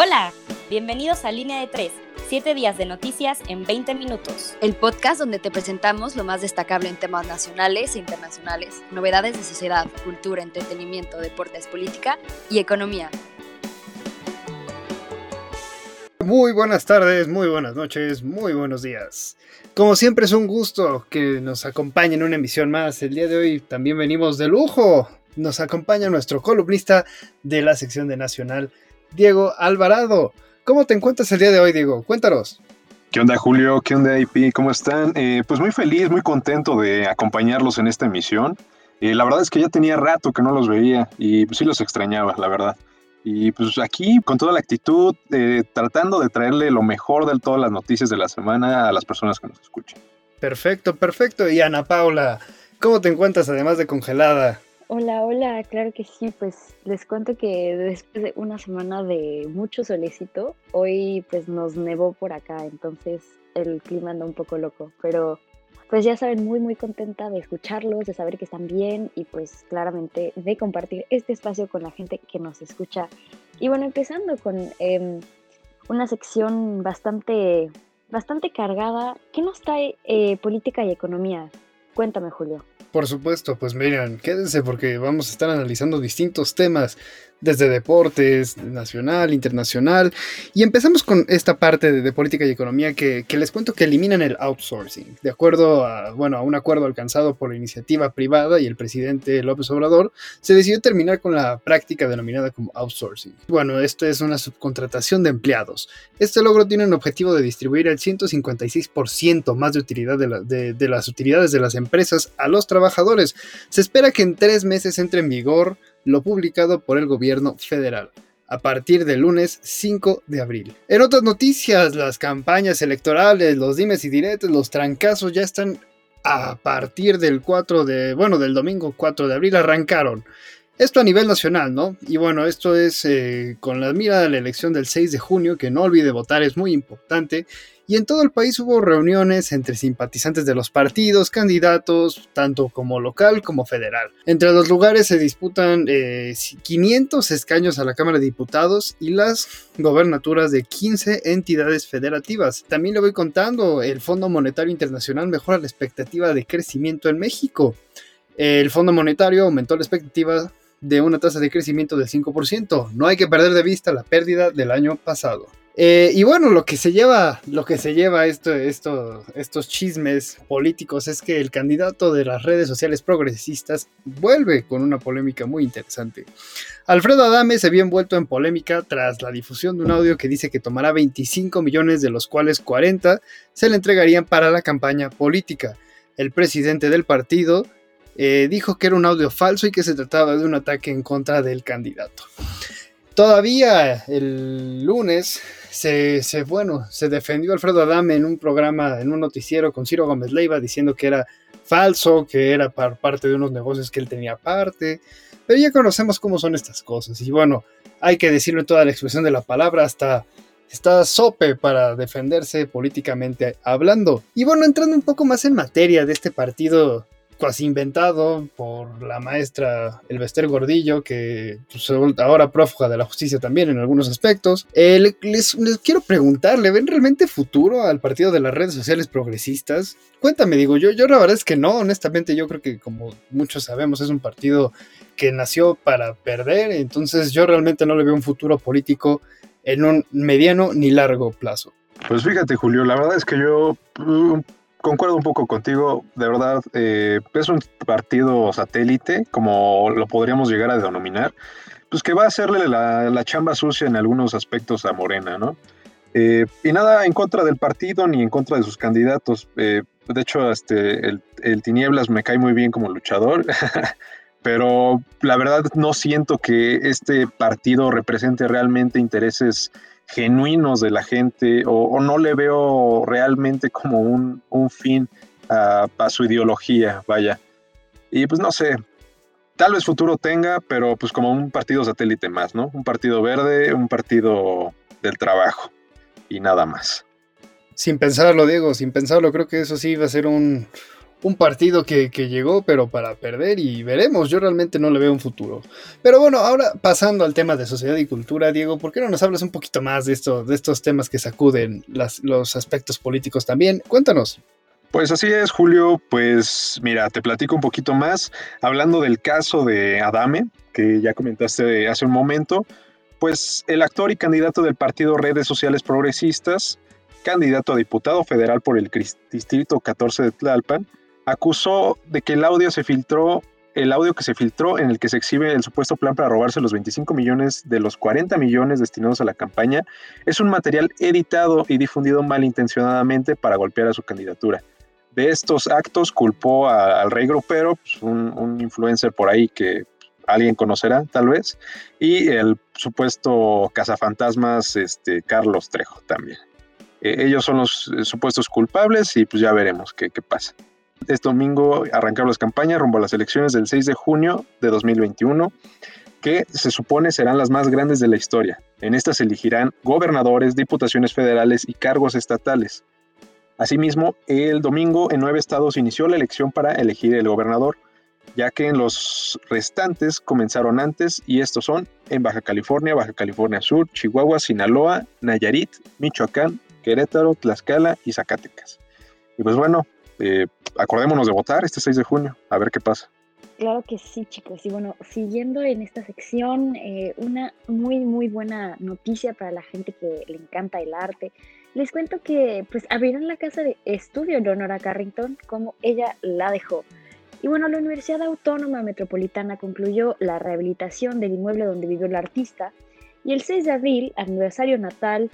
Hola, bienvenidos a Línea de 3, 7 días de noticias en 20 minutos. El podcast donde te presentamos lo más destacable en temas nacionales e internacionales, novedades de sociedad, cultura, entretenimiento, deportes, política y economía. Muy buenas tardes, muy buenas noches, muy buenos días. Como siempre es un gusto que nos acompañen en una emisión más. El día de hoy también venimos de lujo. Nos acompaña nuestro columnista de la sección de Nacional, Diego Alvarado. ¿Cómo te encuentras el día de hoy, Diego? Cuéntanos. ¿Qué onda, Julio? ¿Qué onda, IP? ¿Cómo están? Eh, pues muy feliz, muy contento de acompañarlos en esta emisión. Eh, la verdad es que ya tenía rato que no los veía y pues sí los extrañaba, la verdad. Y pues aquí, con toda la actitud, eh, tratando de traerle lo mejor de todas las noticias de la semana a las personas que nos escuchan. Perfecto, perfecto. Y Ana Paula, ¿cómo te encuentras además de congelada? Hola, hola, claro que sí, pues les cuento que después de una semana de mucho solecito, hoy pues nos nevó por acá, entonces el clima anda un poco loco, pero pues ya saben, muy muy contenta de escucharlos, de saber que están bien y pues claramente de compartir este espacio con la gente que nos escucha. Y bueno, empezando con em, una sección bastante, bastante cargada, ¿qué nos trae eh, política y economía? Cuéntame, Julio. Por supuesto, pues miren, quédense porque vamos a estar analizando distintos temas desde deportes, nacional, internacional. Y empezamos con esta parte de, política y economía que, les cuento que eliminan el outsourcing. De acuerdo a, bueno, a un acuerdo alcanzado por la iniciativa privada y el presidente López Obrador, se decidió terminar con la práctica denominada como outsourcing. Bueno, esto es una subcontratación de empleados. Este logro tiene un objetivo de distribuir el 156% más de, utilidad de, de las utilidades de las empresas a los trabajadores. Se espera que en tres meses entre en vigor lo publicado por el gobierno federal a partir del lunes 5 de abril. En otras noticias, las campañas electorales, los dimes y diretes, los trancazos ya están a partir del 4 de, bueno, del domingo 4 de abril arrancaron. Esto a nivel nacional, ¿no? Y bueno, esto es eh, con la mira de la elección del 6 de junio, que no olvide votar, es muy importante y en todo el país hubo reuniones entre simpatizantes de los partidos, candidatos, tanto como local como federal. Entre los lugares se disputan 500 eh, escaños a la Cámara de Diputados y las gobernaturas de 15 entidades federativas. También le voy contando, el Fondo Monetario Internacional mejora la expectativa de crecimiento en México. El Fondo Monetario aumentó la expectativa de una tasa de crecimiento del 5%. No hay que perder de vista la pérdida del año pasado. Eh, y bueno, lo que se lleva, lo que se lleva esto, esto, estos chismes políticos es que el candidato de las redes sociales progresistas vuelve con una polémica muy interesante. Alfredo Adame se vio envuelto en polémica tras la difusión de un audio que dice que tomará 25 millones, de los cuales 40 se le entregarían para la campaña política. El presidente del partido eh, dijo que era un audio falso y que se trataba de un ataque en contra del candidato. Todavía el lunes se, bueno, se defendió Alfredo Adame en un programa, en un noticiero con Ciro Gómez Leiva diciendo que era falso, que era parte de unos negocios que él tenía aparte. Pero ya conocemos cómo son estas cosas. Y bueno, hay que decirlo en toda la expresión de la palabra, hasta está sope para defenderse políticamente hablando. Y bueno, entrando un poco más en materia de este partido casi inventado por la maestra Elvester Gordillo, que pues, ahora prófuga de la justicia también en algunos aspectos. Eh, les, quiero preguntar, ¿le ven realmente futuro al partido de las redes sociales progresistas? Cuéntame, digo, yo, yo la verdad es que no, honestamente yo creo que como muchos sabemos es un partido que nació para perder, entonces yo realmente no le veo un futuro político en un mediano ni largo plazo. Pues fíjate, Julio, la verdad es que yo mm, concuerdo un poco contigo, de verdad, eh, es un partido satélite, como lo podríamos llegar a denominar, pues que va a hacerle la, chamba sucia en algunos aspectos a Morena, ¿no? Eh, y nada en contra del partido ni en contra de sus candidatos. Eh, de hecho, este, el, el, Tinieblas me cae muy bien como luchador, pero la verdad no siento que este partido represente realmente intereses genuinos de la gente o, no le veo realmente como un, fin a, su ideología, vaya. Y pues no sé, tal vez futuro tenga, pero pues como un partido satélite más, ¿no? Un partido verde, un partido del trabajo y nada más. Sin pensarlo, Diego, sin pensarlo, creo que eso sí va a ser un, un partido que, llegó, pero para perder y veremos, yo realmente no le veo un futuro. Pero bueno, ahora pasando al tema de sociedad y cultura, Diego, ¿por qué no nos hablas un poquito más de, esto, de estos temas que sacuden los aspectos políticos también? Cuéntanos. Pues así es, Julio. Pues mira, te platico un poquito más. Hablando del caso de Adame, que ya comentaste hace un momento, pues el actor y candidato del partido Redes Sociales Progresistas, candidato a diputado federal por el distrito 14 de Tlalpan, acusó de que el audio se filtró, el audio que se filtró en el que se exhibe el supuesto plan para robarse los 25 millones de los 40 millones destinados a la campaña, es un material editado y difundido malintencionadamente para golpear a su candidatura. De estos actos culpó al rey grupero, pues, un, influencer por ahí que alguien conocerá tal vez, y el supuesto cazafantasmas este, Carlos Trejo también. E, ellos son los eh, supuestos culpables y pues ya veremos qué, qué pasa. Este domingo arrancaron las campañas rumbo a las elecciones del 6 de junio de 2021, que se supone serán las más grandes de la historia. En estas se elegirán gobernadores, diputaciones federales y cargos estatales. Asimismo, el domingo en nueve estados inició la elección para elegir el gobernador, ya que en los restantes comenzaron antes y estos son en Baja California, Baja California Sur, Chihuahua, Sinaloa, Nayarit, Michoacán, Querétaro, Tlaxcala y Zacatecas. Y pues bueno, eh, acordémonos de votar este 6 de junio, a ver qué pasa. Claro que sí, chicos. Y bueno, siguiendo en esta sección, eh, una muy, muy buena noticia para la gente que le encanta el arte. Les cuento que pues abrieron la casa de estudio de Honora Carrington como ella la dejó. Y bueno, la Universidad Autónoma Metropolitana concluyó la rehabilitación del inmueble donde vivió el artista y el 6 de abril, aniversario natal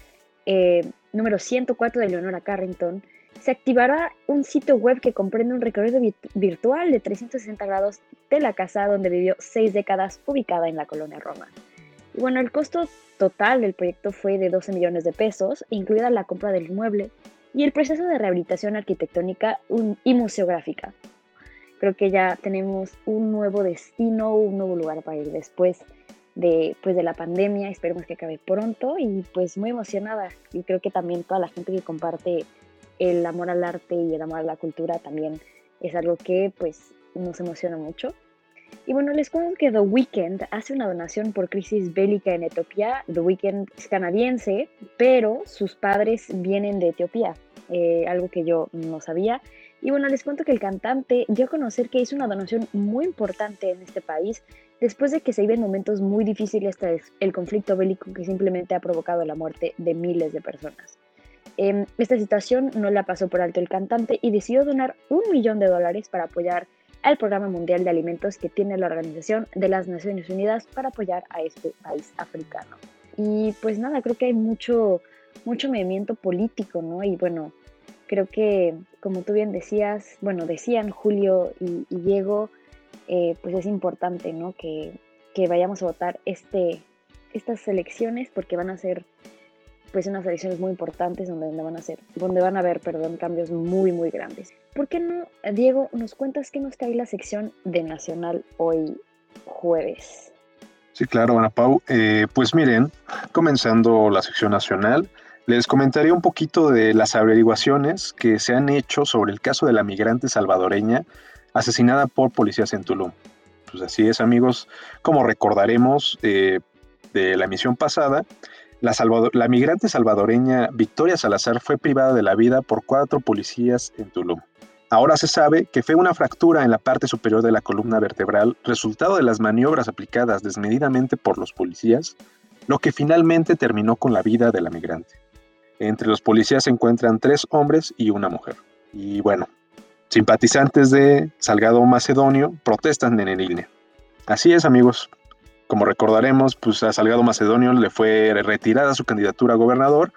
eh, número 104 de Leonora Carrington, se activará un sitio web que comprende un recorrido virtual de 360 grados de la casa donde vivió seis décadas ubicada en la colonia Roma. Y bueno, el costo total del proyecto fue de 12 millones de pesos, incluida la compra del inmueble y el proceso de rehabilitación arquitectónica y museográfica. Creo que ya tenemos un nuevo destino, un nuevo lugar para ir después de, pues, de la pandemia. Esperemos que acabe pronto y pues muy emocionada. Y creo que también toda la gente que comparte el amor al arte y el amor a la cultura también es algo que pues nos emociona mucho. Y bueno, les cuento que The Weeknd hace una donación por crisis bélica en Etiopía. The Weeknd es canadiense, pero sus padres vienen de Etiopía, eh, algo que yo no sabía. Y bueno, les cuento que el cantante dio a conocer que hizo una donación muy importante en este país después de que se viven momentos muy difíciles tras el conflicto bélico que simplemente ha provocado la muerte de miles de personas. Em, esta situación no la pasó por alto el cantante y decidió donar un millón de dólares para apoyar al Programa Mundial de Alimentos que tiene la Organización de las Naciones Unidas para apoyar a este país africano. Y pues nada, creo que hay mucho, mucho movimiento político, ¿no? Y bueno, creo que como tú bien decías, bueno, decían Julio y, Diego, eh, pues es importante, ¿no? Que, que vayamos a votar este, estas elecciones porque van a ser pues unas elecciones muy importantes donde, van a ser, donde van a haber, perdón, cambios muy, muy grandes. ¿Por qué no, Diego, nos cuentas qué nos trae la sección de Nacional hoy jueves? Sí, claro, Ana Pau. Eh, pues miren, comenzando la sección nacional, les comentaré un poquito de las averiguaciones que se han hecho sobre el caso de la migrante salvadoreña asesinada por policías en Tulum. Pues así es, amigos, como recordaremos eh, de la emisión pasada, la, migrante salvadoreña Victoria Salazar fue privada de la vida por cuatro policías en Tulum. Ahora se sabe que fue una fractura en la parte superior de la columna vertebral, resultado de las maniobras aplicadas desmedidamente por los policías, lo que finalmente terminó con la vida de la migrante. Entre los policías se encuentran tres hombres y una mujer. Y bueno, simpatizantes de Salgado Macedonio protestan en el INE. Así es, amigos, como recordaremos, pues a Salgado Macedonio le fue retirada su candidatura a gobernador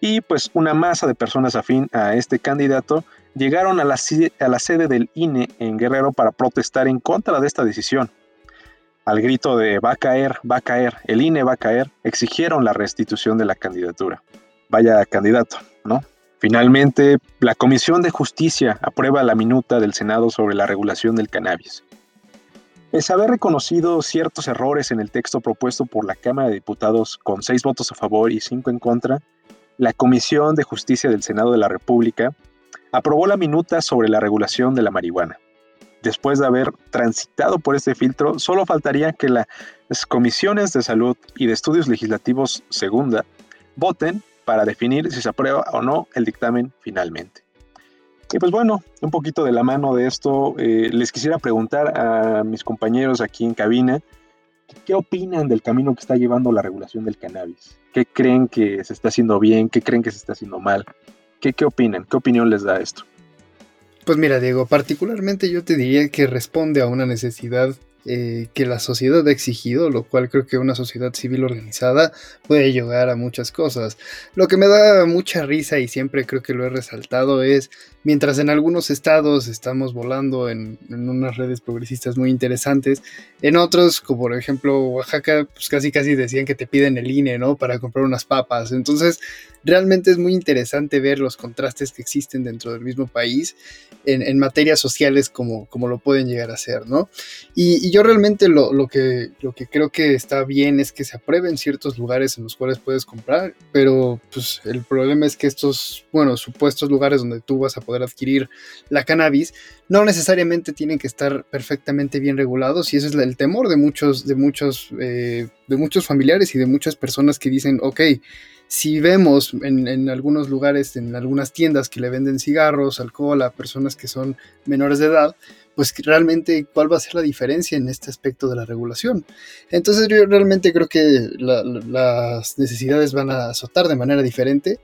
y pues una masa de personas afín a este candidato llegaron a la, a la sede del INE en Guerrero para protestar en contra de esta decisión. Al grito de va a caer, va a caer, el INE va a caer, exigieron la restitución de la candidatura. Vaya candidato, ¿no? Finalmente, la Comisión de Justicia aprueba la minuta del Senado sobre la regulación del cannabis. A haber reconocido ciertos errores en el texto propuesto por la Cámara de Diputados con seis votos a favor y cinco en contra, la Comisión de Justicia del Senado de la República aprobó la minuta sobre la regulación de la marihuana. Después de haber transitado por este filtro, solo faltaría que las comisiones de salud y de estudios legislativos segunda voten para definir si se aprueba o no el dictamen finalmente. Y pues bueno, un poquito de la mano de esto, eh, les quisiera preguntar a mis compañeros aquí en cabina, ¿qué opinan del camino que está llevando la regulación del cannabis? ¿Qué creen que se está haciendo bien? ¿Qué creen que se está haciendo mal? ¿Qué, qué opinan? ¿Qué opinión les da esto? Pues mira, Diego, particularmente yo te diría que responde a una necesidad eh, que la sociedad ha exigido, lo cual creo que una sociedad civil organizada puede llegar a muchas cosas. Lo que me da mucha risa y siempre creo que lo he resaltado es, mientras en algunos estados estamos volando en, unas redes progresistas muy interesantes, en otros, como por ejemplo Oaxaca, pues casi casi decían que te piden el INE, ¿no? Para comprar unas papas. Entonces, realmente es muy interesante ver los contrastes que existen dentro del mismo país en, materias sociales como, como lo pueden llegar a ser, ¿no? Y, yo realmente lo, lo, que, lo que creo que está bien es que se aprueben ciertos lugares en los cuales puedes comprar, pero pues el problema es que estos, bueno, supuestos lugares donde tú vas a poder adquirir la cannabis, no necesariamente tienen que estar perfectamente bien regulados y ese es el temor de muchos, de muchos, eh, de muchos familiares y de muchas personas que dicen, ok, si vemos en, algunos lugares, en algunas tiendas que le venden cigarros, alcohol a personas que son menores de edad, pues realmente cuál va a ser la diferencia en este aspecto de la regulación. Entonces yo realmente creo que las necesidades van a azotar de manera diferente,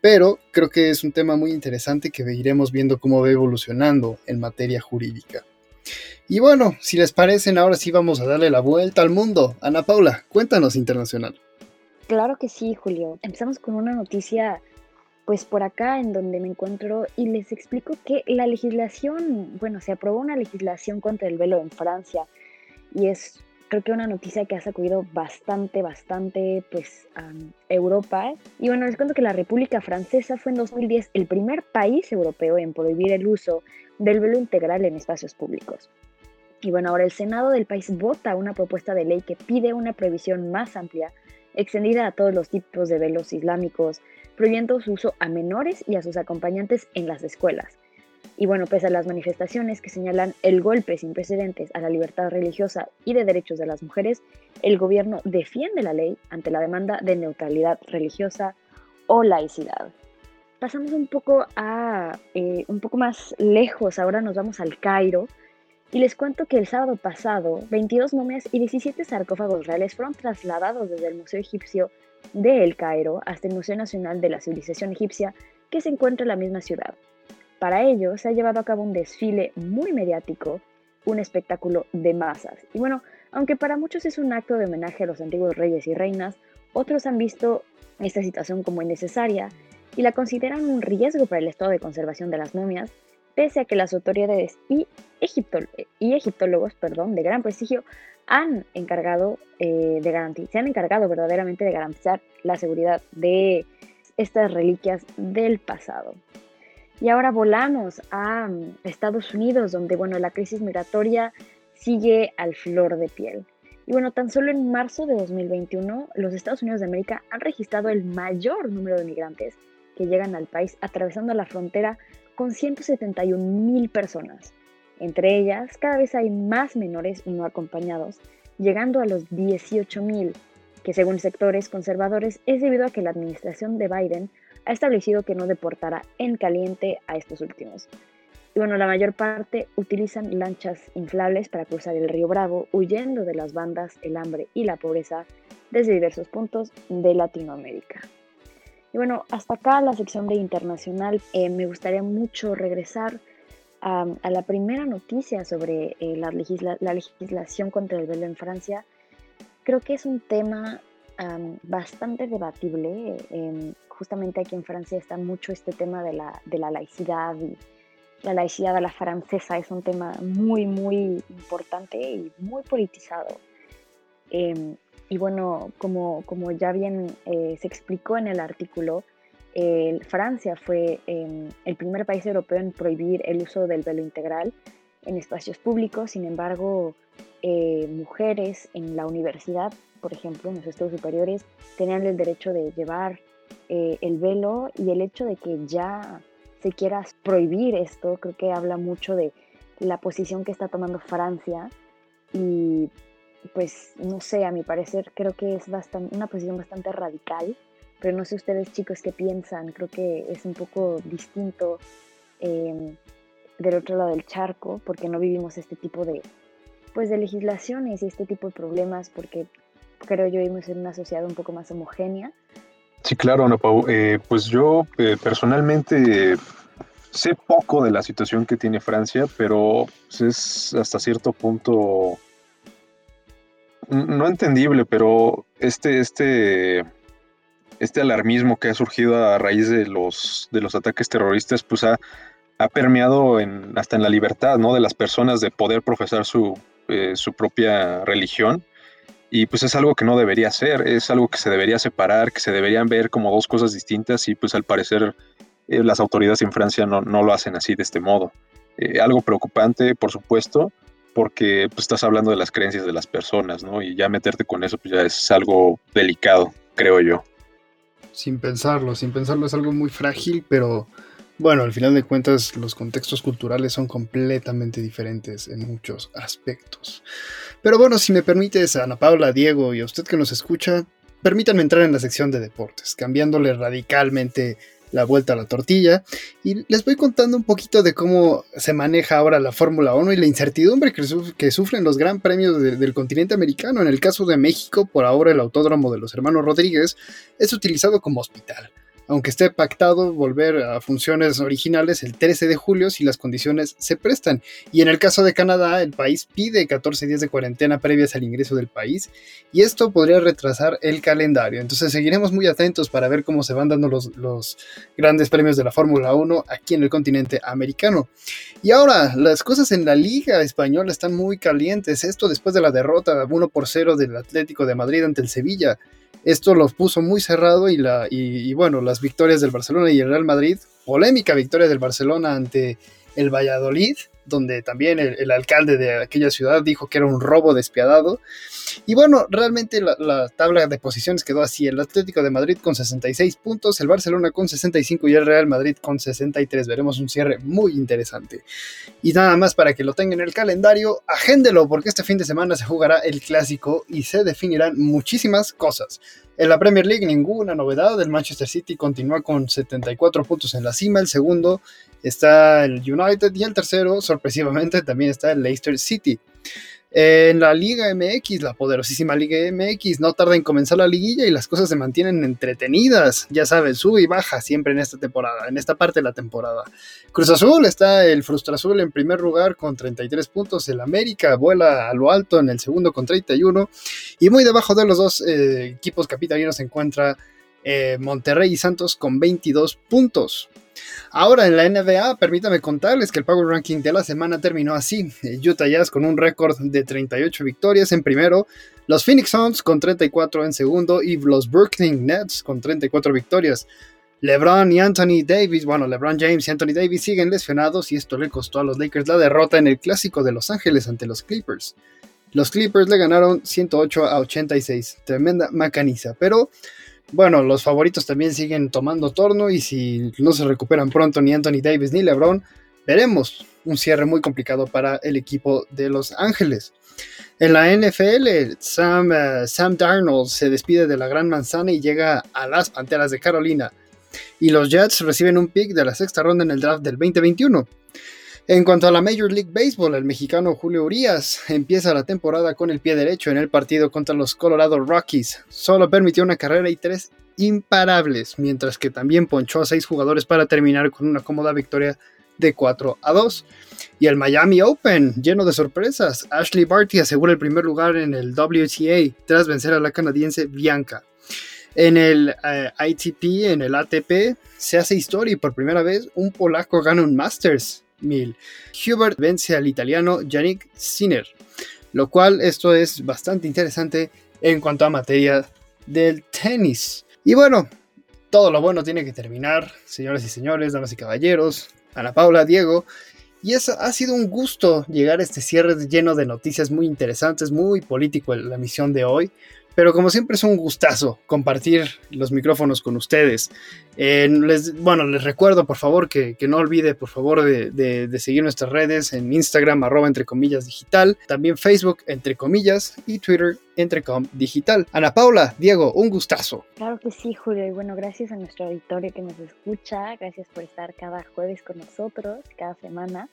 pero creo que es un tema muy interesante que iremos viendo cómo va evolucionando en materia jurídica. Y bueno, si les parecen, ahora sí vamos a darle la vuelta al mundo. Ana Paula, cuéntanos internacional. Claro que sí, Julio. Empezamos con una noticia pues por acá en donde me encuentro y les explico que la legislación, bueno, se aprobó una legislación contra el velo en Francia y es creo que una noticia que ha sacudido bastante, bastante pues a Europa. Y bueno, les cuento que la República Francesa fue en 2010 el primer país europeo en prohibir el uso del velo integral en espacios públicos. Y bueno, ahora el Senado del país vota una propuesta de ley que pide una prohibición más amplia, extendida a todos los tipos de velos islámicos, prohibiendo su uso a menores y a sus acompañantes en las escuelas. Y bueno, pese a las manifestaciones que señalan el golpe sin precedentes a la libertad religiosa y de derechos de las mujeres, el gobierno defiende la ley ante la demanda de neutralidad religiosa o laicidad. Pasamos un poco a eh, un poco más lejos, ahora nos vamos al Cairo y les cuento que el sábado pasado 22 momias y 17 sarcófagos reales fueron trasladados desde el Museo Egipcio de El Cairo hasta el Museo Nacional de la Civilización Egipcia, que se encuentra en la misma ciudad. Para ello se ha llevado a cabo un desfile muy mediático, un espectáculo de masas. Y bueno, aunque para muchos es un acto de homenaje a los antiguos reyes y reinas, otros han visto esta situación como innecesaria y la consideran un riesgo para el estado de conservación de las momias, pese a que las autoridades y, y egiptólogos perdón, de gran prestigio han encargado eh, de se han encargado verdaderamente de garantizar la seguridad de estas reliquias del pasado. Y ahora volamos a mm, Estados Unidos, donde bueno, la crisis migratoria sigue al flor de piel. Y bueno, tan solo en marzo de 2021, los Estados Unidos de América han registrado el mayor número de migrantes que llegan al país atravesando la frontera con 171 mil personas. Entre ellas, cada vez hay más menores no acompañados, llegando a los 18.000, que según sectores conservadores es debido a que la administración de Biden ha establecido que no deportará en caliente a estos últimos. Y bueno, la mayor parte utilizan lanchas inflables para cruzar el río Bravo, huyendo de las bandas, el hambre y la pobreza desde diversos puntos de Latinoamérica. Y bueno, hasta acá la sección de internacional. Eh, me gustaría mucho regresar a, la primera noticia sobre eh, la, legislación contra el velo en Francia, creo que es un tema bastante debatible. Em, justamente aquí en Francia está mucho este tema de la, de la laicidad y la laicidad a la francesa es un tema muy, muy importante y muy politizado. Em, y bueno, como, como ya bien eh, se explicó en el artículo, Francia fue em, el primer país europeo en prohibir el uso del velo integral en espacios públicos. Sin embargo, eh, mujeres en la universidad, por ejemplo, en los estudios superiores, tenían el derecho de llevar eh, el velo y el hecho de que ya se quiera prohibir esto, creo que habla mucho de la posición que está tomando Francia y pues no sé, a mi parecer creo que es bastante, una posición bastante radical, pero no sé ustedes chicos qué piensan, creo que es un poco distinto em, del otro lado del charco porque no vivimos este tipo de, pues de legislaciones y este tipo de problemas porque creo yo vivimos en una sociedad un poco más homogénea. Sí, claro, Ana Pau. Eh, pues yo eh, personalmente sé poco de la situación que tiene Francia, pero es hasta cierto punto no entendible, pero este, este, este alarmismo que ha surgido a raíz de los, de los ataques terroristas, pues ha, ha permeado en, hasta en la libertad ¿no? de las personas de poder profesar su, eh, su propia religión. Y pues es algo que no debería ser, es algo que se debería separar, que se deberían ver como dos cosas distintas y pues al parecer eh, las autoridades en Francia no, no, lo hacen así de este modo. Eh, algo preocupante, por supuesto, porque pues, estás hablando de las creencias de las personas, ¿no? Y ya meterte con eso pues ya es algo delicado, creo yo. Sin pensarlo, sin pensarlo es algo muy frágil, pero bueno, al final de cuentas los contextos culturales son completamente diferentes en muchos aspectos. Pero bueno, si me permites, Ana Paula, Diego y a usted que nos escucha, permítanme entrar en la sección de deportes, cambiándole radicalmente la vuelta a la tortilla y les voy contando un poquito de cómo se maneja ahora la Fórmula 1 y la incertidumbre que, sufren los gran premios del continente americano. En el caso de México, por ahora el autódromo de los hermanos Rodríguez es utilizado como hospital aunque esté pactado volver a funciones originales el 13 de julio si las condiciones se prestan. Y en el caso de Canadá, el país pide 14 días de cuarentena previas al ingreso del país y esto podría retrasar el calendario. Entonces seguiremos muy atentos para ver cómo se van dando los, los grandes premios de la Fórmula 1 aquí en el continente americano. Y ahora, las cosas en la Liga Española están muy calientes. Esto después de la derrota 1 por 0 del Atlético de Madrid ante el Sevilla. Esto los puso muy cerrado y, la, y, bueno, las victorias del Barcelona y el Real Madrid, polémica victoria del Barcelona ante el Valladolid, donde también el, alcalde de aquella ciudad dijo que era un robo despiadado. Y bueno, realmente la, tabla de posiciones quedó así. El Atlético de Madrid con 66 puntos, el Barcelona con 65 y el Real Madrid con 63. Veremos un cierre muy interesante. Y nada más para que lo tengan en el calendario, agéndelo porque este fin de semana se jugará el clásico y se definirán muchísimas cosas. En la Premier League ninguna novedad, el Manchester City continúa con 74 puntos en la cima, el segundo está el United y el tercero, sorpresivamente, también está el Leicester City. En la Liga MX, la poderosísima Liga MX, no tarda en comenzar la liguilla y las cosas se mantienen entretenidas. Ya saben, sube y baja siempre en esta temporada, en esta parte de la temporada. Cruz Azul está el Frustra Azul en primer lugar con 33 puntos. El América vuela a lo alto en el segundo con 31. Y muy debajo de los dos eh, equipos capitalinos se encuentra eh, Monterrey y Santos con 22 puntos. Ahora en la NBA, permítame contarles que el Power Ranking de la semana terminó así. Utah Jazz con un récord de 38 victorias en primero, los Phoenix Suns con 34 en segundo y los Brooklyn Nets con 34 victorias. LeBron y Anthony Davis, bueno, LeBron James y Anthony Davis siguen lesionados y esto le costó a los Lakers la derrota en el clásico de Los Ángeles ante los Clippers. Los Clippers le ganaron 108 a 86, tremenda macaniza, pero bueno, los favoritos también siguen tomando torno y si no se recuperan pronto ni Anthony Davis ni LeBron, veremos un cierre muy complicado para el equipo de Los Ángeles. En la NFL, Sam, eh, Sam Darnold se despide de la Gran Manzana y llega a las Panteras de Carolina. Y los Jets reciben un pick de la sexta ronda en el draft del 2021. En cuanto a la Major League Baseball, el mexicano Julio Urias empieza la temporada con el pie derecho en el partido contra los Colorado Rockies. Solo permitió una carrera y tres imparables, mientras que también ponchó a seis jugadores para terminar con una cómoda victoria de 4 a 2. Y el Miami Open, lleno de sorpresas. Ashley Barty asegura el primer lugar en el WTA tras vencer a la canadiense Bianca. En el eh, ITP, en el ATP, se hace historia y por primera vez un polaco gana un Masters. Hubert vence al italiano Yannick Sinner, lo cual esto es bastante interesante en cuanto a materia del tenis. Y bueno, todo lo bueno tiene que terminar, señoras y señores, damas y caballeros, Ana Paula, Diego. Y es, ha sido un gusto llegar a este cierre lleno de noticias muy interesantes, muy político la misión de hoy. Pero como siempre es un gustazo compartir los micrófonos con ustedes. Eh, les, bueno, les recuerdo por favor que, no olvide por favor de, seguir nuestras redes en Instagram arroba entre comillas digital, también Facebook entre comillas y Twitter entre com digital. Ana Paula, Diego, un gustazo. Claro que sí, Julio, y bueno, gracias a nuestro auditorio que nos escucha, gracias por estar cada jueves con nosotros, cada semana.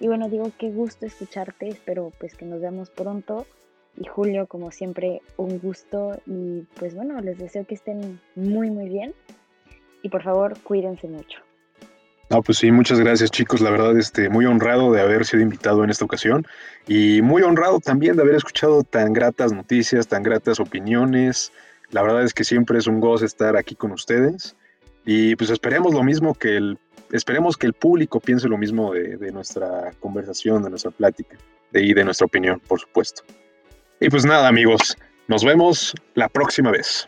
Y bueno, digo, qué gusto escucharte, espero pues que nos veamos pronto. Y Julio, como siempre, un gusto y pues bueno, les deseo que estén muy muy bien y por favor cuídense mucho. No, pues sí, muchas gracias chicos, la verdad este, muy honrado de haber sido invitado en esta ocasión y muy honrado también de haber escuchado tan gratas noticias, tan gratas opiniones. La verdad es que siempre es un gozo estar aquí con ustedes y pues esperemos lo mismo que el esperemos que el público piense lo mismo de, nuestra conversación, de nuestra plática de, y de nuestra opinión, por supuesto. Y pues nada, amigos, nos vemos la próxima vez.